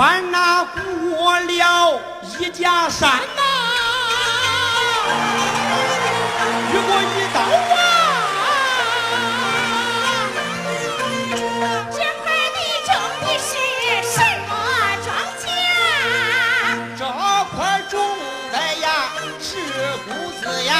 翻哪过了一家山哪，越过一道洼。这块地种的是什么庄稼？这块种的呀是谷子呀。